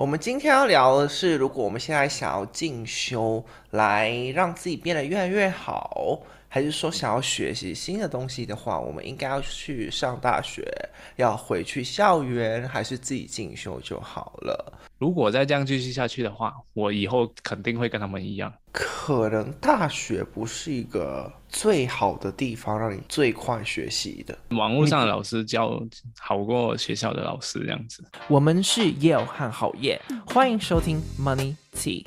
我们今天要聊的是，如果我们现在想要进修，来让自己变得越来越好，还是说想要学习新的东西的话，我们应该要去上大学，要回去校园，还是自己进修就好了？如果再这样继续下去的话，我以后肯定会跟他们一样。可能大学不是一个最好的地方，让你最快学习的。网络上的老师教好过学校的老师这样子。我们是 Yale 和好业，欢迎收听 Money Tea。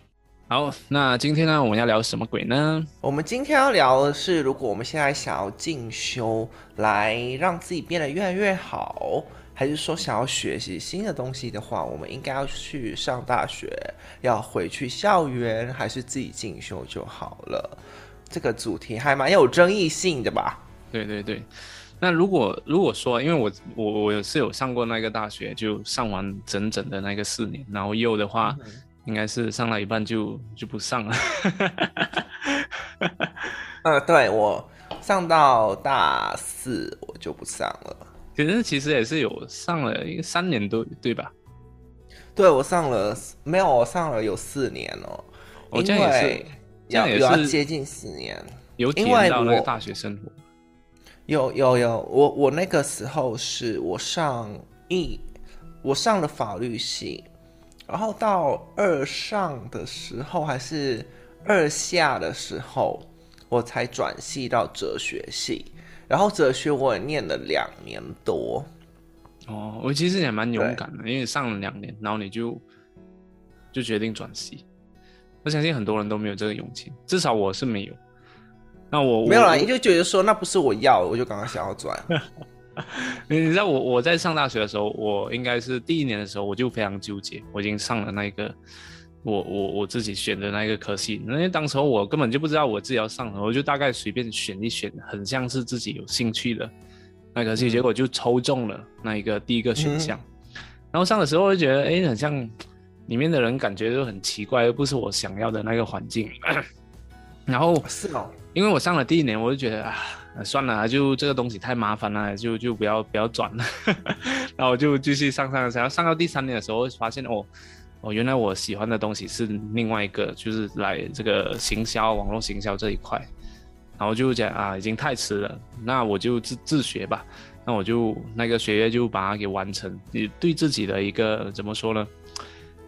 好，那今天呢，我们要聊什么鬼呢？我们今天要聊的是，如果我们现在想要进修，来让自己变得越来越好。还是说想要学习新的东西的话，我们应该要去上大学，要回去校园，还是自己进修就好了？这个主题还蛮有争议性的吧？对对对。那如果如果说，因为我我我是有上过那个大学，就上完整整的那个四年，然后又的话，嗯、应该是上了一半就就不上了。呃，对，我上到大四我就不上了。可是其实也是有上了一个三年多，对吧？对，我上了没有，我上了有四年哦。我这样也是，这样也是接近四年。有体验到那个大学生活。有有有，我我那个时候是我上一我上了法律系，然后到二上的时候还是二下的时候，我才转系到哲学系。然后哲学我也念了两年多，哦，我其实也蛮勇敢的，因为上了两年，然后你就就决定转系。我相信很多人都没有这个勇气，至少我是没有。那我没有啦，你就觉得说那不是我要，我就刚刚想要转。你知道我我在上大学的时候，我应该是第一年的时候，我就非常纠结，我已经上了那个。我我我自己选的那个科系，因为当时候我根本就不知道我自己要上什么，我就大概随便选一选，很像是自己有兴趣的那科系，结果就抽中了那一个第一个选项。嗯、然后上的时候我就觉得，哎，很像里面的人感觉就很奇怪，又不是我想要的那个环境。然后是哦，因为我上了第一年，我就觉得啊，算了，就这个东西太麻烦了，就就不要不要转了。然后我就继续上上上，上到第三年的时候，发现哦。哦，原来我喜欢的东西是另外一个，就是来这个行销、网络行销这一块，然后就讲啊，已经太迟了，那我就自自学吧，那我就那个学业就把它给完成，也对自己的一个怎么说呢？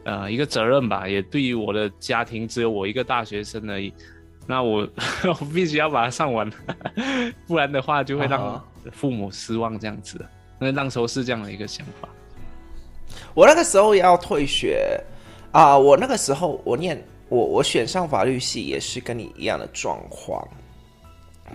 呃，一个责任吧，也对于我的家庭只有我一个大学生而已，那我 我必须要把它上完，不然的话就会让父母失望这样子，那那时候是这样的一个想法。我那个时候要退学啊、呃！我那个时候我念我我选上法律系也是跟你一样的状况，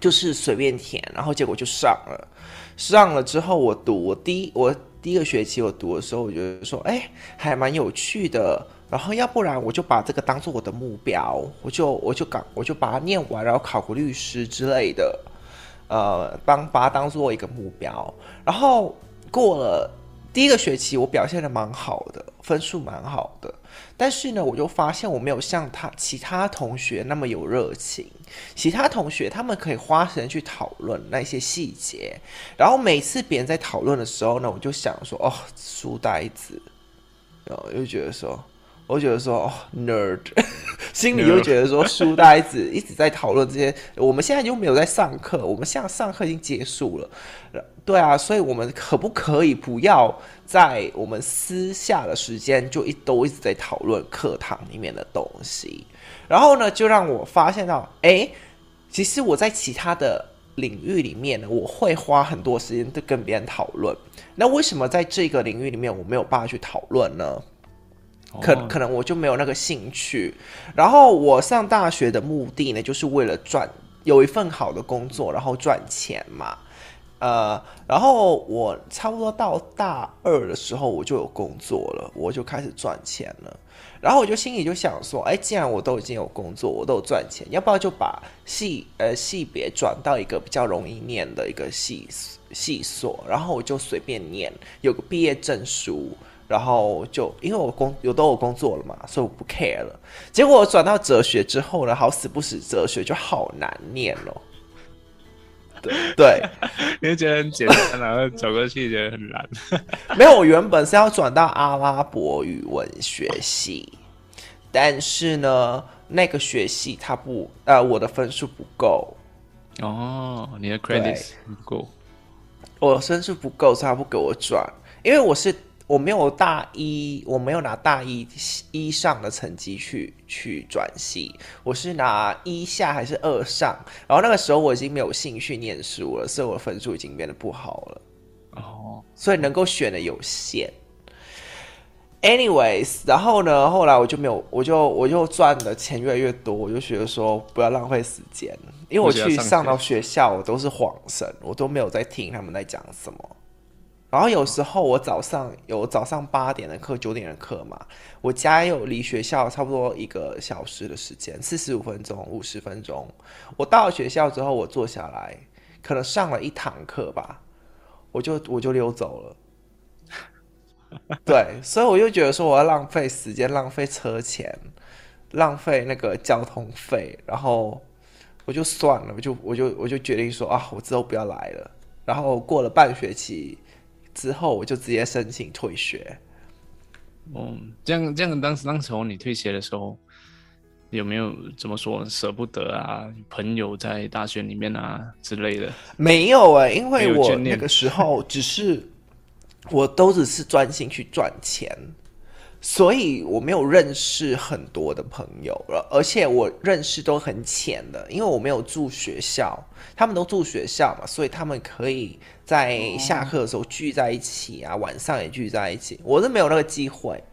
就是随便填，然后结果就上了。上了之后我读我第一我第一个学期我读的时候，我觉得说哎还蛮有趣的。然后要不然我就把这个当做我的目标，我就我就搞我就把它念完，然后考个律师之类的，呃，当把它当做一个目标。然后过了。第一个学期我表现的蛮好的，分数蛮好的，但是呢，我就发现我没有像他其他同学那么有热情。其他同学他们可以花时间去讨论那些细节，然后每次别人在讨论的时候呢，我就想说，哦，书呆子，然后又觉得说。我觉得说哦，nerd，心里又觉得说书呆子一直在讨论这些。我们现在又没有在上课，我们现在上课已经结束了，对啊，所以我们可不可以不要在我们私下的时间就一都一直在讨论课堂里面的东西？然后呢，就让我发现到，哎，其实我在其他的领域里面呢，我会花很多时间在跟别人讨论。那为什么在这个领域里面我没有办法去讨论呢？可可能我就没有那个兴趣，然后我上大学的目的呢，就是为了赚有一份好的工作，然后赚钱嘛，呃，然后我差不多到大二的时候，我就有工作了，我就开始赚钱了，然后我就心里就想说，哎，既然我都已经有工作，我都有赚钱，要不要就把系呃系别转到一个比较容易念的一个系系所，然后我就随便念，有个毕业证书。然后就因为我工有都有工作了嘛，所以我不 care 了。结果我转到哲学之后呢，好死不死，哲学就好难念哦。对对，你会觉得很简单，然后走过去觉得很难。没有，我原本是要转到阿拉伯语文学系，但是呢，那个学系它不，呃，我的分数不够。哦，你的 credit 不够，我分数不够，所以他不给我转，因为我是。我没有大一，我没有拿大一一上的成绩去去转系，我是拿一下还是二上，然后那个时候我已经没有兴趣念书了，所以我的分数已经变得不好了。哦，所以能够选的有限。Anyways，然后呢，后来我就没有，我就我就赚的钱越来越多，我就觉得说不要浪费时间，因为我去上到学校我都是恍神，我都没有在听他们在讲什么。然后有时候我早上有早上八点的课、九点的课嘛，我家有离学校差不多一个小时的时间，四十五分钟、五十分钟。我到了学校之后，我坐下来，可能上了一堂课吧，我就我就溜走了。对，所以我就觉得说我要浪费时间、浪费车钱、浪费那个交通费，然后我就算了，我就我就我就决定说啊，我之后不要来了。然后过了半学期。之后我就直接申请退学。嗯，这样这样，当时当时候你退学的时候，有没有怎么说舍不得啊？朋友在大学里面啊之类的？没有哎、欸，因为我那个时候只是，我都只是专心去赚钱。所以我没有认识很多的朋友了，而且我认识都很浅的，因为我没有住学校，他们都住学校嘛，所以他们可以在下课的时候聚在一起啊，晚上也聚在一起，我是没有那个机会。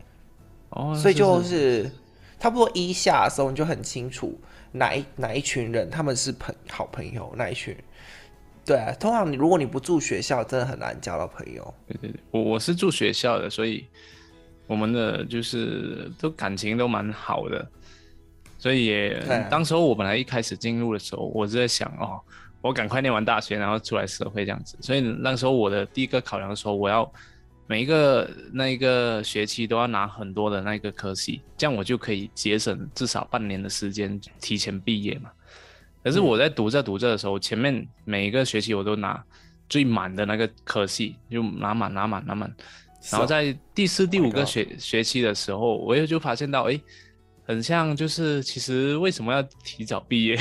哦，所以就是差不多一下的时候，你就很清楚哪一哪一群人他们是朋好朋友，哪一群。对啊，通常你如果你不住学校，真的很难交到朋友。对对对，我我是住学校的，所以。我们的就是都感情都蛮好的，所以也当时候我本来一开始进入的时候，我是在想哦，我赶快念完大学，然后出来社会这样子。所以那时候我的第一个考量说，我要每一个那一个学期都要拿很多的那个科系，这样我就可以节省至少半年的时间提前毕业嘛。可是我在读着读着的时候，前面每一个学期我都拿最满的那个科系，就拿满拿满拿满。然后在第四、第五个学学期的时候，我也就发现到，哎，很像就是其实为什么要提早毕业？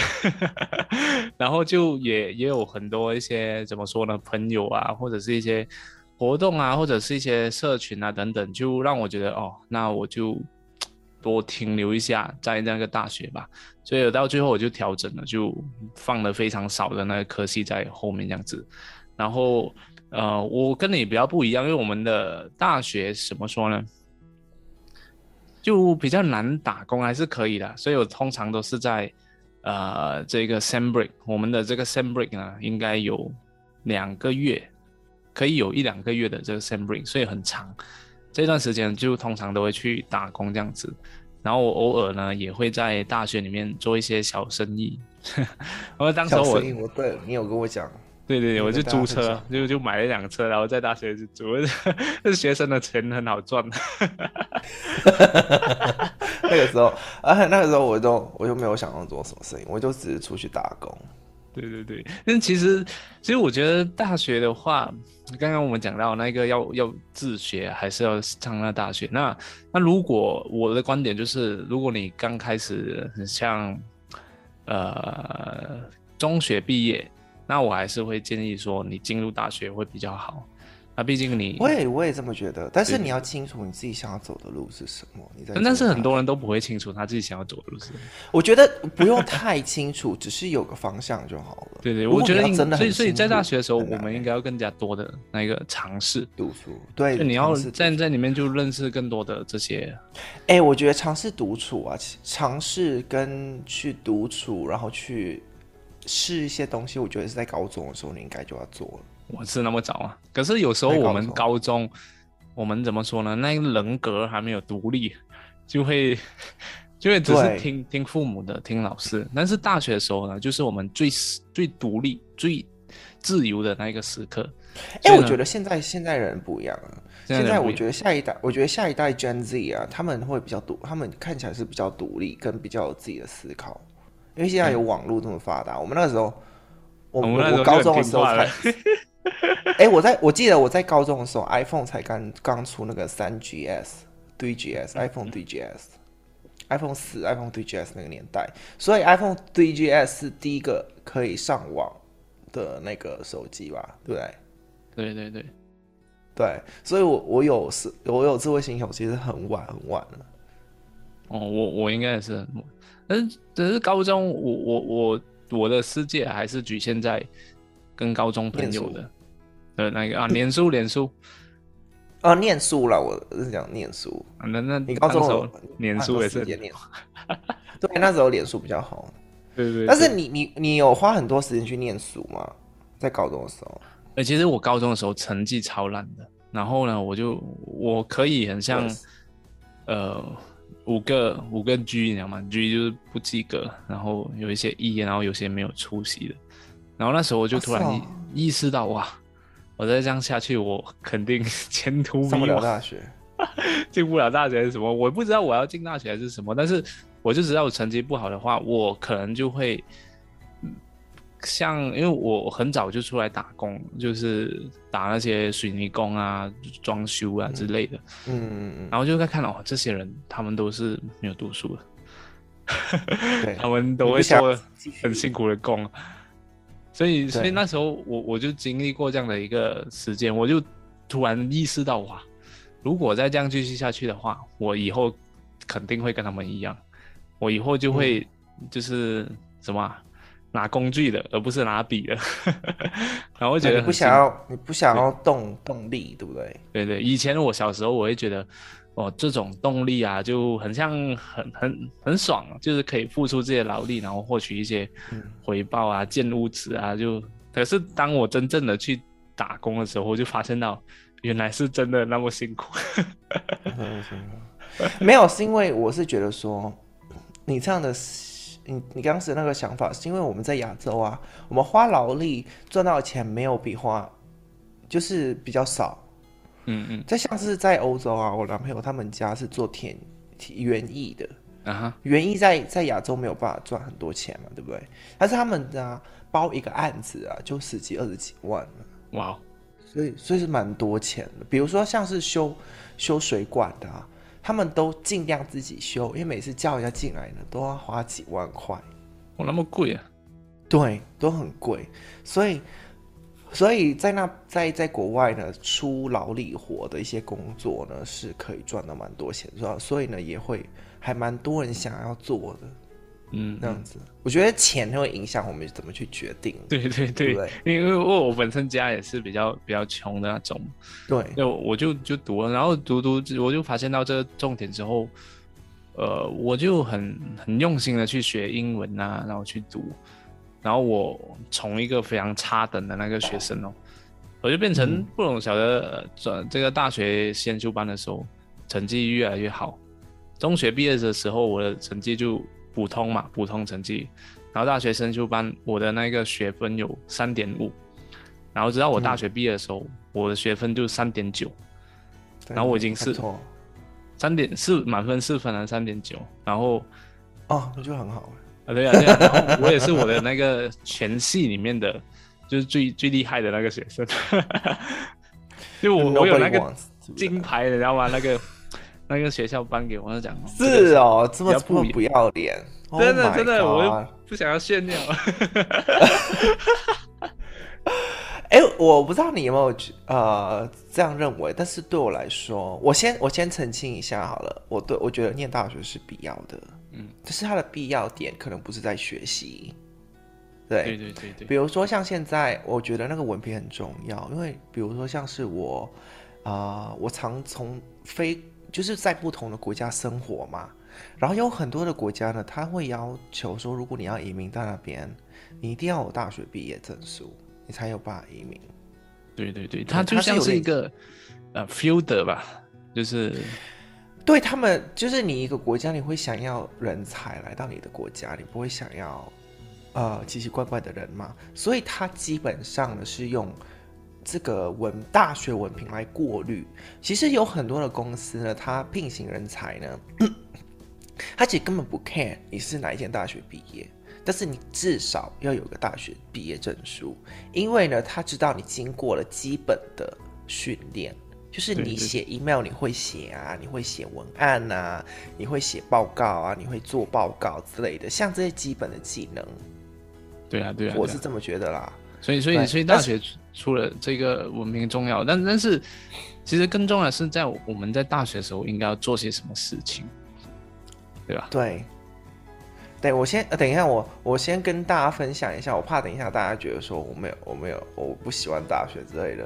然后就也也有很多一些怎么说呢，朋友啊，或者是一些活动啊，或者是一些社群啊等等，就让我觉得哦，那我就多停留一下在那个大学吧。所以到最后我就调整了，就放了非常少的那个科系在后面这样子，然后。呃，我跟你比较不一样，因为我们的大学怎么说呢，就比较难打工，还是可以的。所以我通常都是在呃这个 sem break，我们的这个 sem break 呢，应该有两个月，可以有一两个月的这个 sem break，所以很长。这段时间就通常都会去打工这样子，然后我偶尔呢也会在大学里面做一些小生意。然后当时我，我对你有跟我讲。对对对，我就租车，就就买了一辆车，然后在大学就租。这学生的钱很好赚。那个时候，而且那个时候我都我就没有想要做什么事情，我就只是出去打工。对对对，但其实其实我觉得大学的话，刚刚我们讲到那个要要自学还是要上那大学。那那如果我的观点就是，如果你刚开始很像呃中学毕业。那我还是会建议说，你进入大学会比较好。那毕竟你，我也我也这么觉得。但是你要清楚你自己想要走的路是什么。你在，但是很多人都不会清楚他自己想要走的路是什么。我觉得不用太清楚，只是有个方向就好了。对对，我觉得真的。所以所以在大学的时候，我们应该要更加多的那个尝试读书。对，就你要在在里面就认识更多的这些。哎，我觉得尝试独处啊，尝试跟去独处，然后去。试一些东西，我觉得是在高中的时候你应该就要做了。我是那么早啊，可是有时候我们高中，我们怎么说呢？那个人格还没有独立，就会 就会只是听听父母的，听老师。但是大学的时候呢，就是我们最最独立、最自由的那个时刻。哎、欸，我觉得现在现在人不一样了。现在我觉得下一代，我觉得下一代 Gen Z 啊，他们会比较独，他们看起来是比较独立，跟比较有自己的思考。因为现在有网络这么发达，我们那个时候，我我高中的时候才哎，我在我记得我在高中的时候，iPhone 才刚刚出那个三 GS、对 GS，iPhone 对 GS，iPhone 四、iPhone 对 GS 那个年代，所以 iPhone 对 GS 是第一个可以上网的那个手机吧？对不对？对对对，对，所以我我有是，我有智慧型手机是很晚很晚了。哦，我我应该也是很晚，但是只是高中我我我我的世界还是局限在跟高中朋友的呃那个啊，脸书脸书啊，念书了，我是讲念书。啊、那那你高中那时候脸书也是念，对，那时候脸书比较好。对对，对，但是你你你有花很多时间去念书吗？在高中的时候？呃，其实我高中的时候成绩超烂的，然后呢，我就我可以很像呃五个五个 G，你知道吗？G 就是不及格，然后有一些 E，然后有些没有出息的。然后那时候我就突然意、识到，哇，我再这样下去，我肯定 前途迷茫，上不了大学，进不了大学是什么？我不知道我要进大学还是什么，但是我就知道我成绩不好的话，我可能就会。像，因为我很早就出来打工，就是打那些水泥工啊、装修啊之类的。嗯嗯嗯。然后就在看哦，这些人他们都是没有读书的，对，他们都会做很辛苦的工。所以，所以那时候我我就经历过这样的一个时间，我就突然意识到哇，如果再这样继续下去的话，我以后肯定会跟他们一样，我以后就会就是什么、啊。拿工具的，而不是拿笔的。然后我觉得你不想要，你不想要动动力，对不对？对对，以前我小时候我会觉得，哦，这种动力啊，就很像很很很爽，就是可以付出这些劳力，然后获取一些回报啊，建屋子啊。就可是当我真正的去打工的时候，我就发现到原来是真的那么辛苦。没有，是因为我是觉得说，你这样的。你你当时那个想法是因为我们在亚洲啊，我们花劳力赚到的钱没有比花，就是比较少。嗯嗯。再像是在欧洲啊，我男朋友他们家是做田园艺的啊，园艺在在亚洲没有办法赚很多钱嘛，对不对？但是他们啊，包一个案子啊，就十几二十几万。哇，所以所以是蛮多钱的。比如说像是修修水管的啊。他们都尽量自己修，因为每次叫人家进来呢，都要花几万块。哦，那么贵啊？对，都很贵。所以，所以在那在在国外呢，出劳力活的一些工作呢，是可以赚到蛮多钱，是吧？所以呢，也会还蛮多人想要做的。嗯，这样子，我觉得钱会影响我们怎么去决定。对对对，对对因为我我本身家也是比较比较穷的那种。对，就我就就读了，然后读读，我就发现到这个重点之后，呃，我就很很用心的去学英文啊，然后去读，然后我从一个非常差等的那个学生哦，我就变成不懂晓得转这个大学先修班的时候，成绩越来越好，中学毕业的时候，我的成绩就。普通嘛，普通成绩，然后大学升修班，我的那个学分有三点五，然后直到我大学毕业的时候，嗯、我的学分就三点九，然后我已经是三点四满分四分了三点九，然后哦，那就很好。啊，对啊，对啊，然后我也是我的那个全系里面的，就是最最厉害的那个学生，就我我有那个金牌，你知道吗？那个。那个学校颁给我讲，是哦，这么这么不要脸，真的真的，我又不想要炫耀。哎，我不知道你有没有呃这样认为，但是对我来说，我先我先澄清一下好了，我对我觉得念大学是必要的，嗯，就是它的必要点可能不是在学习，对。对对对对，比如说像现在，我觉得那个文凭很重要，因为比如说像是我啊、呃，我常从非。就是在不同的国家生活嘛，然后有很多的国家呢，他会要求说，如果你要移民到那边，你一定要有大学毕业证书，你才有办法移民。对对对，他就像是一个呃 filter 吧，就是对他们，就是你一个国家，你会想要人才来到你的国家，你不会想要呃奇奇怪怪的人嘛，所以他基本上呢是用。这个文大学文凭来过滤，其实有很多的公司呢，它聘请人才呢，它其实根本不 care 你是哪一间大学毕业，但是你至少要有个大学毕业证书，因为呢，他知道你经过了基本的训练，就是你写 email 你会写啊，你会写文案啊，你会写报告啊，你会做报告之类的，像这些基本的技能。对啊，对啊，我是这么觉得啦。所以，所以，所以大学除了这个文凭重要，但但是其实更重要的是，在我们在大学的时候应该要做些什么事情，对吧？对，对，我先等一下，我我先跟大家分享一下，我怕等一下大家觉得说我没有，我没有，我不喜欢大学之类的。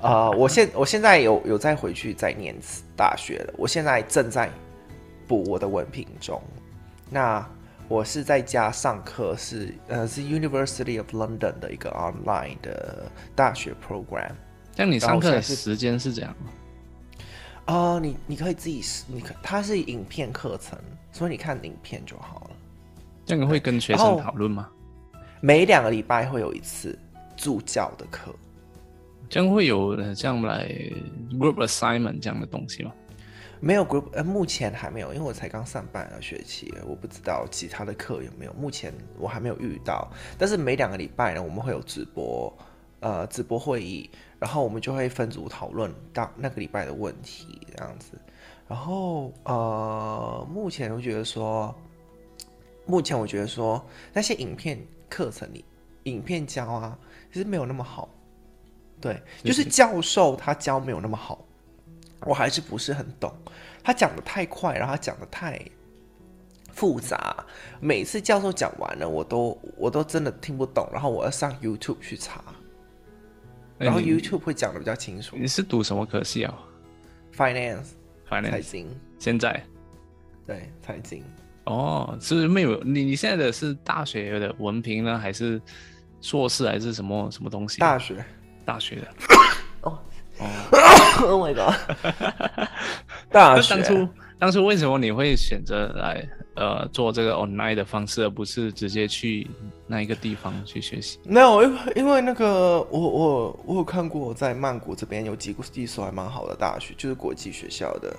啊、呃，我现我现在有有再回去再念大学了，我现在正在补我的文凭中。那。我是在家上课，是呃是 University of London 的一个 online 的大学 program。像你上课的时间是这样吗？呃，你你可以自己，你可它是影片课程，所以你看影片就好了。这个会跟学生讨论吗？每两个礼拜会有一次助教的课。这样会有这样来 group assignment 这样的东西吗？没有 group，呃，目前还没有，因为我才刚上半个学期，我不知道其他的课有没有。目前我还没有遇到，但是每两个礼拜呢，我们会有直播，呃，直播会议，然后我们就会分组讨论到那个礼拜的问题这样子。然后，呃，目前我觉得说，目前我觉得说那些影片课程里，影片教啊，其实没有那么好。对，就是教授他教没有那么好。我还是不是很懂，他讲的太快，然后他讲的太复杂。每次教授讲完了，我都我都真的听不懂，然后我要上 YouTube 去查，然后 YouTube 会讲的比较清楚。你是读什么科系啊？Finance，Finance，财经。现在，对，财经。哦，是没有？你你现在的是大学的文凭呢，还是硕士，还是什么什么东西？大学，大学的。哦。Oh my god！大学当初当初为什么你会选择来呃做这个 online 的方式，而不是直接去那一个地方去学习？没有，因为因为那个我我我有看过，在曼谷这边有几几所还蛮好的大学，就是国际学校的，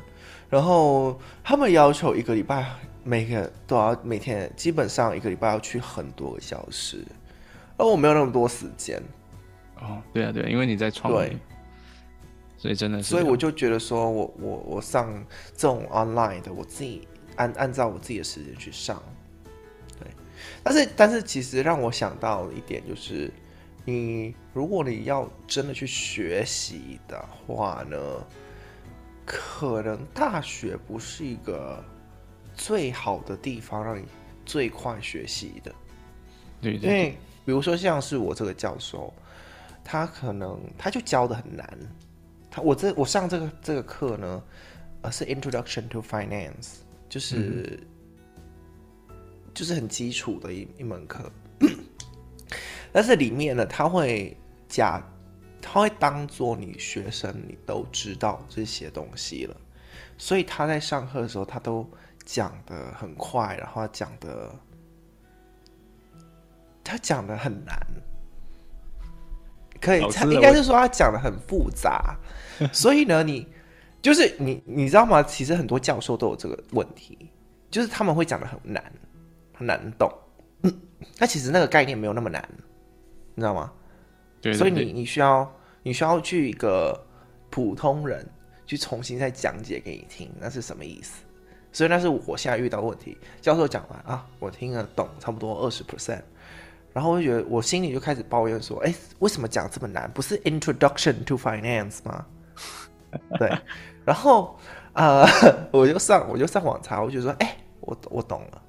然后他们要求一个礼拜每个都要每天基本上一个礼拜要去很多个小时，而我没有那么多时间。哦，对啊对啊，因为你在创业。所以真的是，所以我就觉得说我，我我我上这种 online 的，我自己按按照我自己的时间去上，对。但是但是其实让我想到一点就是，你如果你要真的去学习的话呢，可能大学不是一个最好的地方让你最快学习的。对，对，对，因为比如说像是我这个教授，他可能他就教的很难。我这我上这个这个课呢，呃，是 Introduction to Finance，就是、嗯、就是很基础的一一门课。但是里面呢，他会假，他会当做你学生，你都知道这些东西了，所以他在上课的时候，他都讲的很快，然后讲的他讲的很难，可以，他应该是说他讲的很复杂。所以呢，你就是你，你知道吗？其实很多教授都有这个问题，就是他们会讲的很难，很难懂。嗯，那其实那个概念没有那么难，你知道吗？对。所以你你需要你需要去一个普通人去重新再讲解给你听，那是什么意思？所以那是我现在遇到的问题。教授讲完啊，我听得懂差不多二十 percent，然后我就觉得我心里就开始抱怨说：哎，为什么讲这么难？不是 Introduction to Finance 吗？对，然后呃，我就上我就上网查，我就说，哎、欸，我我懂了，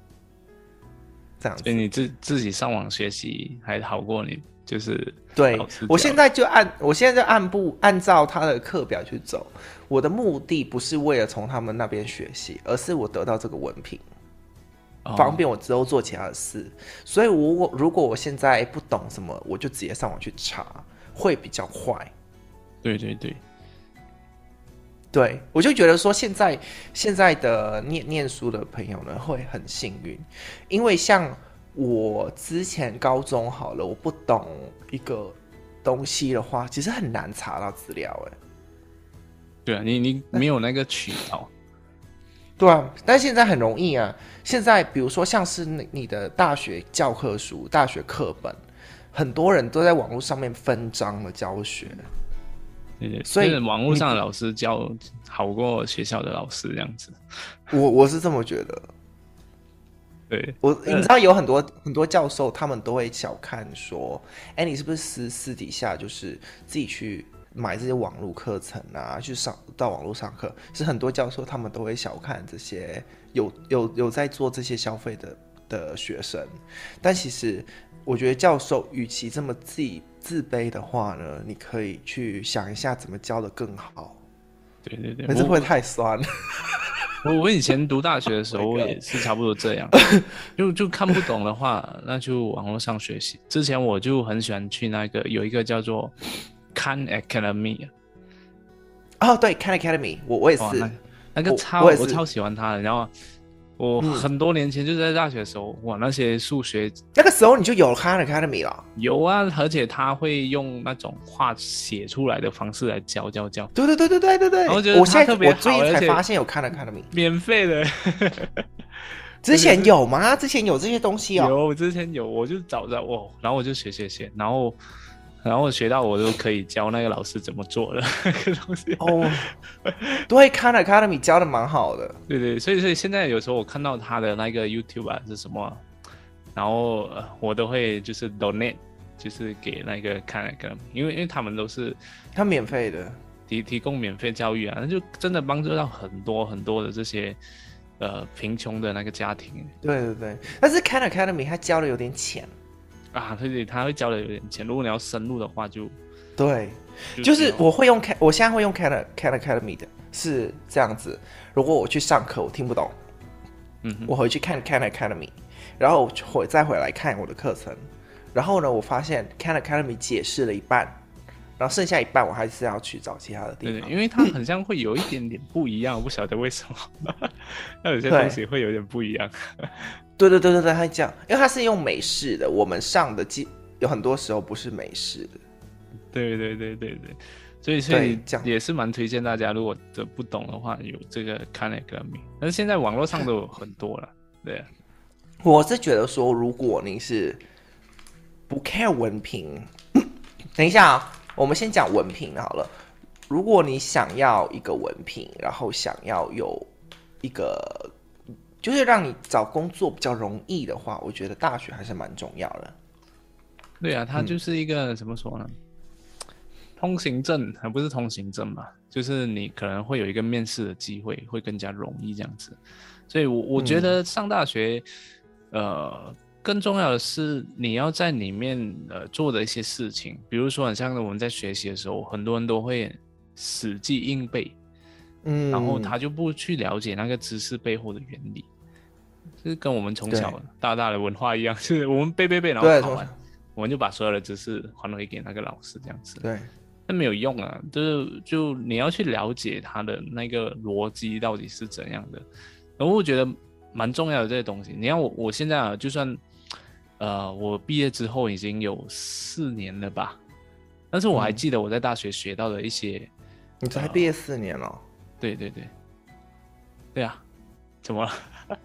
这样子。所以你自自己上网学习还好过你就是对，我现在就按我现在就按部按照他的课表去走。我的目的不是为了从他们那边学习，而是我得到这个文凭，方便我之后做其他的事。哦、所以我，我如果我现在不懂什么，我就直接上网去查，会比较快。对对对。对，我就觉得说，现在现在的念念书的朋友呢，会很幸运，因为像我之前高中好了，我不懂一个东西的话，其实很难查到资料。哎，对啊，你你没有那个渠道。对啊，但现在很容易啊。现在比如说像是你的大学教科书、大学课本，很多人都在网络上面分章的教学。对对，所以网络上的老师教好过学校的老师这样子。我我是这么觉得。对我，你知道有很多很多教授，他们都会小看说，哎，你是不是私私底下就是自己去买这些网络课程啊，去上到网络上课？是很多教授他们都会小看这些有有有在做这些消费的的学生。但其实我觉得教授与其这么自己自卑的话呢，你可以去想一下怎么教的更好。对对对，可是会太酸。我我以前读大学的时候也是差不多这样，就就看不懂的话，那就网络上学习。之前我就很喜欢去那个有一个叫做 Khan Academy 哦，对 Khan Academy，我我也是，那，那个超我，我超喜欢他的，然后。我很多年前就是在大学的时候，哇，那些数学那个时候你就有 Khan Academy 了。有啊，而且他会用那种画写出来的方式来教教教。对对对对对对对。我觉得他特别好，我最近才发现有 Khan Academy，免费的。之前有吗？之前有这些东西哦。有，之前有，我就找着哦，然后我就学学学，然后。然后我学到我都可以教那个老师怎么做的，那个东西哦，对，Khan Academy 教的蛮好的，对对，所以所以现在有时候我看到他的那个 YouTube 啊是什么，然后我都会就是 donate，就是给那个 Khan Academy，因为因为他们都是他免费的提提供免费教育啊，那就真的帮助到很多很多的这些呃贫穷的那个家庭。对对对，但是 Khan Academy 他教的有点浅。啊，对对，他会教的有点浅。如果你要深入的话就，就对，就是我会用 Khan，我现在会用 Khan Khan Academy 的，是这样子。如果我去上课，我听不懂，嗯，我回去看 Khan Academy，然后回再回来看我的课程，然后呢，我发现 Khan Academy 解释了一半，然后剩下一半我还是要去找其他的地方，对对，因为它好像会有一点点不一样，我不晓得为什么，那有些东西会有点不一样。对对对对对，他讲，因为他是用美式的，我们上的机有很多时候不是美式的。对对对对对，所以所以也是蛮推荐大家，如果这不懂的话，有这个 Khan Academy。但是现在网络上都有很多了，对啊。我是觉得说，如果您是不 care 文凭，等一下啊，我们先讲文凭好了。如果你想要一个文凭，然后想要有一个。就是让你找工作比较容易的话，我觉得大学还是蛮重要的。对啊，它就是一个、嗯、怎么说呢？通行证还不是通行证嘛？就是你可能会有一个面试的机会，会更加容易这样子。所以我，我我觉得上大学，嗯、呃，更重要的是你要在里面呃做的一些事情，比如说，很像我们在学习的时候，很多人都会死记硬背。嗯，然后他就不去了解那个知识背后的原理，就是跟我们从小大大的文化一样，就是我们背背背，然后考完，我们就把所有的知识还回给那个老师这样子。对，那没有用啊，就是就你要去了解他的那个逻辑到底是怎样的。然后我觉得蛮重要的这些东西。你看我我现在啊，就算呃我毕业之后已经有四年了吧，但是我还记得我在大学学到的一些。你才毕业四年了。对对对，对啊，怎么了？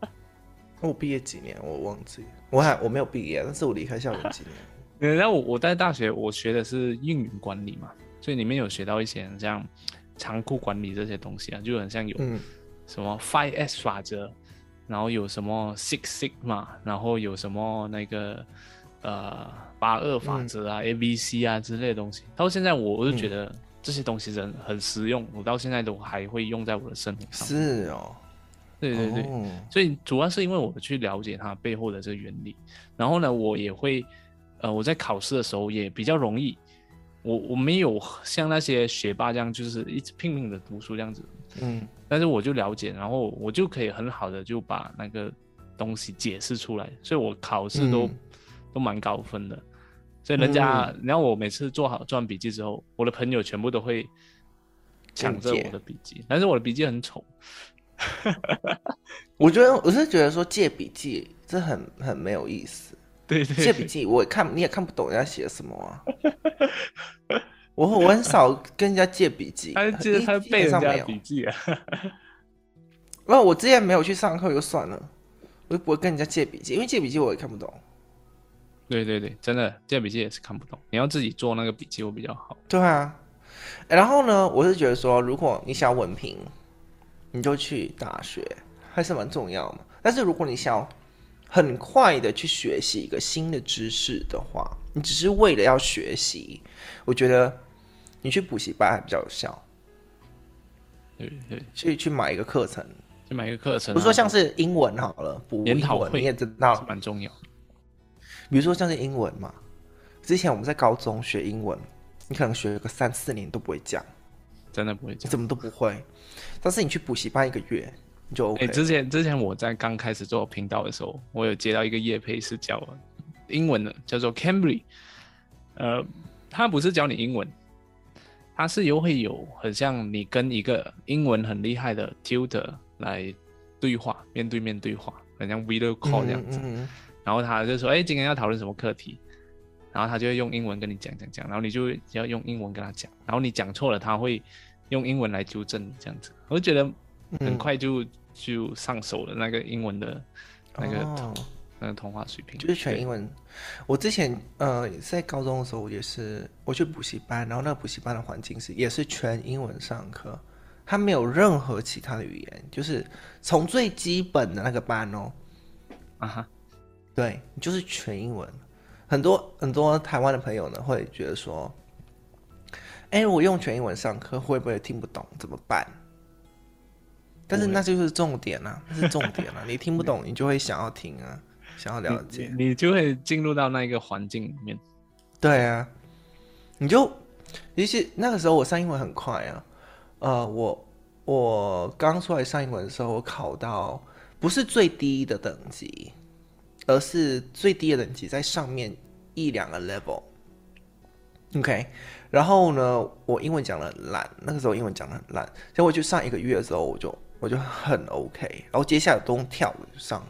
我毕业几年我忘记，我还我没有毕业，但是我离开校园几年。然后我我在大学我学的是运营管理嘛，所以里面有学到一些像仓库管理这些东西啊，就很像有什么 Five S 法则，然后有什么 Six Sigma，然后有什么那个呃八二法则啊、嗯、A B C 啊之类的东西。到现在我我就觉得。嗯这些东西真的很实用，我到现在都还会用在我的生活上。是哦，对对对，哦、所以主要是因为我去了解它背后的这个原理，然后呢，我也会，呃，我在考试的时候也比较容易，我我没有像那些学霸这样，就是一直拼命的读书这样子，嗯，但是我就了解，然后我就可以很好的就把那个东西解释出来，所以我考试都、嗯、都蛮高分的。所以人家，然后、嗯、我每次做好做完笔记之后，我的朋友全部都会抢着我的笔记，但是我的笔记很丑。我觉得我是觉得说借笔记这很很没有意思。对对，借笔记我也看你也看不懂人家写什么啊。我我很少跟人家借笔记，他记得他背人家笔记啊。那我之前没有去上课就算了，我就不会跟人家借笔记，因为借笔记我也看不懂。对对对，真的借笔记也是看不懂，你要自己做那个笔记会比较好。对啊，然后呢，我是觉得说，如果你想要文凭，你就去大学，还是蛮重要的。但是如果你想要很快的去学习一个新的知识的话，你只是为了要学习，我觉得你去补习班还比较有效。对对，去去买一个课程，去买一个课程，比如说像是英文好了，补研讨会你也知道蛮重要。比如说像是英文嘛，之前我们在高中学英文，你可能学个三四年都不会讲，真的不会讲，怎么都不会。但是你去补习班一个月，你就 OK。之前之前我在刚开始做频道的时候，我有接到一个业配是教英文的，叫做 Cambly，呃，他不是教你英文，他是又会有很像你跟一个英文很厉害的 tutor 来对话，面对面对话，很像 video call 这样子。嗯嗯嗯然后他就说：“哎，今天要讨论什么课题？”然后他就会用英文跟你讲讲讲，然后你就要用英文跟他讲。然后你讲错了，他会用英文来纠正你这样子。我就觉得很快就、嗯、就上手了那个英文的那个、哦、那个通话水平，就是全英文。我之前呃在高中的时候我也是我去补习班，然后那个补习班的环境是也是全英文上课，他没有任何其他的语言，就是从最基本的那个班哦，啊哈。对，就是全英文。很多很多台湾的朋友呢，会觉得说：“哎，我用全英文上课会不会听不懂？怎么办？”但是那就是重点啊，那是重点啊！你听不懂，你就会想要听啊，想要了解，你，你就会进入到那一个环境里面。对啊，你就，其实那个时候我上英文很快啊。呃，我我刚出来上英文的时候，我考到不是最低的等级。而是最低的等级在上面一两个 level，OK，然后呢，我英文讲的很烂，那个时候英文讲的很烂，结果就上一个月的时候，我就我就很 OK，然后接下来都用跳上。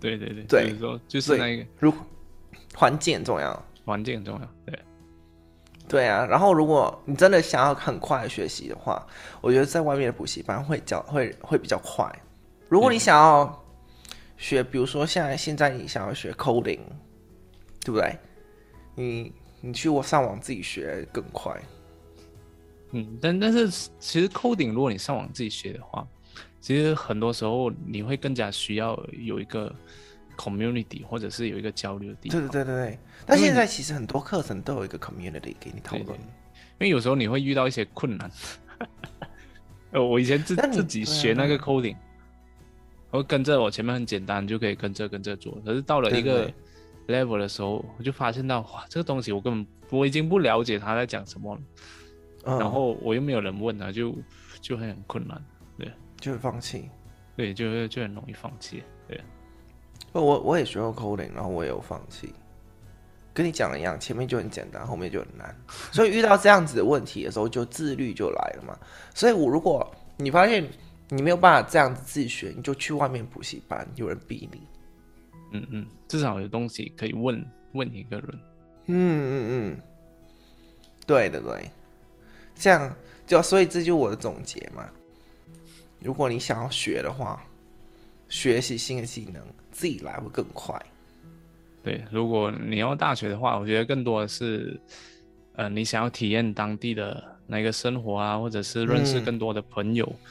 对对对，对，就是说就是那个，如环境很重要，环境很重要，对，对啊，然后如果你真的想要很快学习的话，我觉得在外面的补习班会教会会比较快，如果你想要。学，比如说现在现在你想要学 coding，对不对？你你去我上网自己学更快。嗯，但但是其实 coding 如果你上网自己学的话，其实很多时候你会更加需要有一个 community 或者是有一个交流的地方。对对对对。但现在其实很多课程都有一个 community 给你讨论。因为有时候你会遇到一些困难。呃，我以前自自己学那个 coding。我跟着我前面很简单，就可以跟着跟着做。可是到了一个 level 的时候，我就发现到哇，这个东西我根本我已经不了解他在讲什么了。嗯、然后我又没有人问他，就就会很困难，对，就会放弃。对，就会就很容易放弃。对，我我也学过 coding，然后我也有放弃。跟你讲的一样，前面就很简单，后面就很难。所以遇到这样子的问题的时候，就自律就来了嘛。所以我如果你发现。你没有办法这样子自己学，你就去外面补习班，有人逼你。嗯嗯，至少有东西可以问问一个人。嗯嗯嗯，对的对，这样就所以这就是我的总结嘛。如果你想要学的话，学习新的技能，自己来会更快。对，如果你要大学的话，我觉得更多的是，呃，你想要体验当地的那个生活啊，或者是认识更多的朋友。嗯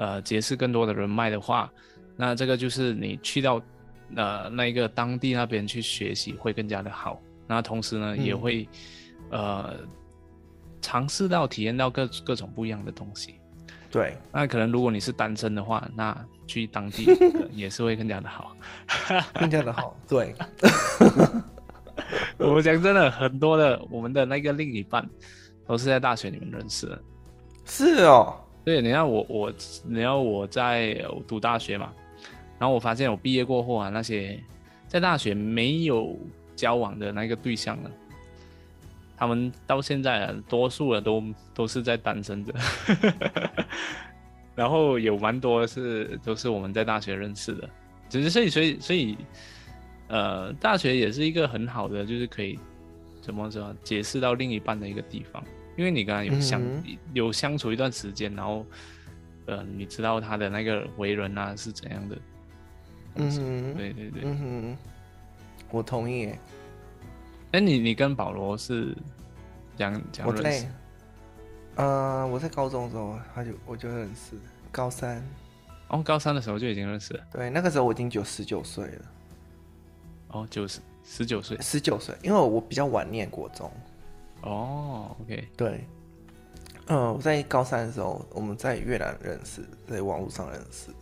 呃，结识更多的人脉的话，那这个就是你去到呃那一个当地那边去学习会更加的好。那同时呢，嗯、也会呃尝试到体验到各各种不一样的东西。对，那可能如果你是单身的话，那去当地也是会更加的好，更加的好。对，我讲真的，很多的我们的那个另一半都是在大学里面认识的。是哦。对，你看我我，你要我在我读大学嘛，然后我发现我毕业过后啊，那些在大学没有交往的那个对象呢，他们到现在啊，多数的都都是在单身着，然后有蛮多是都是我们在大学认识的，只是所以所以所以，呃，大学也是一个很好的，就是可以怎么说，解释到另一半的一个地方。因为你跟他有相、嗯、有相处一段时间，然后，呃，你知道他的那个为人啊是怎样的。嗯哼，对对对，嗯哼，我同意。哎，你你跟保罗是讲讲我在，呃，我在高中的时候他就我就认识，高三。哦，高三的时候就已经认识了。对，那个时候我已经九十九岁了。哦，九十十九岁，十九岁，因为我比较晚念国中。哦，OK，对。嗯，我在高三的时候，我们在越南认识，在网络上认识。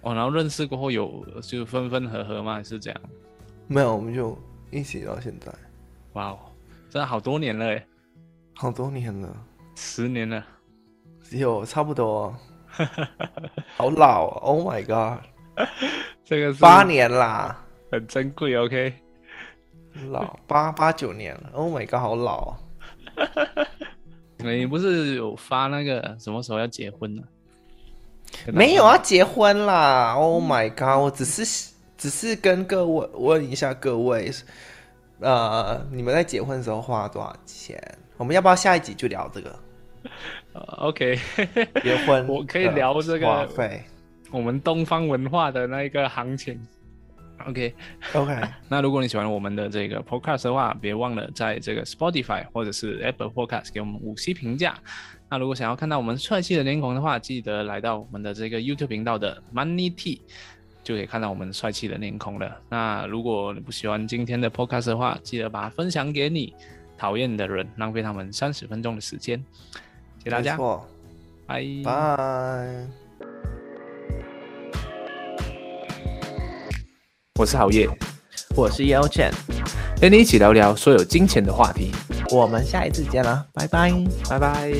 哦，然后认识过后有就分分合合吗？还是这样？没有，我们就一起到现在。哇哦，真的好多年了哎，好多年了，十年了，有差不多。好老，Oh my god！这个是八年啦，很珍贵。OK，老八八九年了，Oh my god，好老。你不是有发那个什么时候要结婚呢？没有要结婚啦！Oh my god，我只是只是跟各位问一下各位，呃，你们在结婚的时候花了多少钱？我们要不要下一集就聊这个？Uh, OK，结婚 我可以聊这个花费，我们东方文化的那一个行情。OK，OK. 那如果你喜欢我们的这个 Podcast 的话，别忘了在这个 Spotify 或者是 Apple Podcast 给我们五星评价。那如果想要看到我们帅气的脸孔的话，记得来到我们的这个 YouTube 频道的 Money Tea，就可以看到我们帅气的脸孔了。那如果你不喜欢今天的 Podcast 的话，记得把它分享给你讨厌的人，浪费他们三十分钟的时间。谢谢大家，拜拜。我是郝叶，我是 Yao Chen，跟你一起聊聊所有金钱的话题。我们下一次见了，拜拜，拜拜。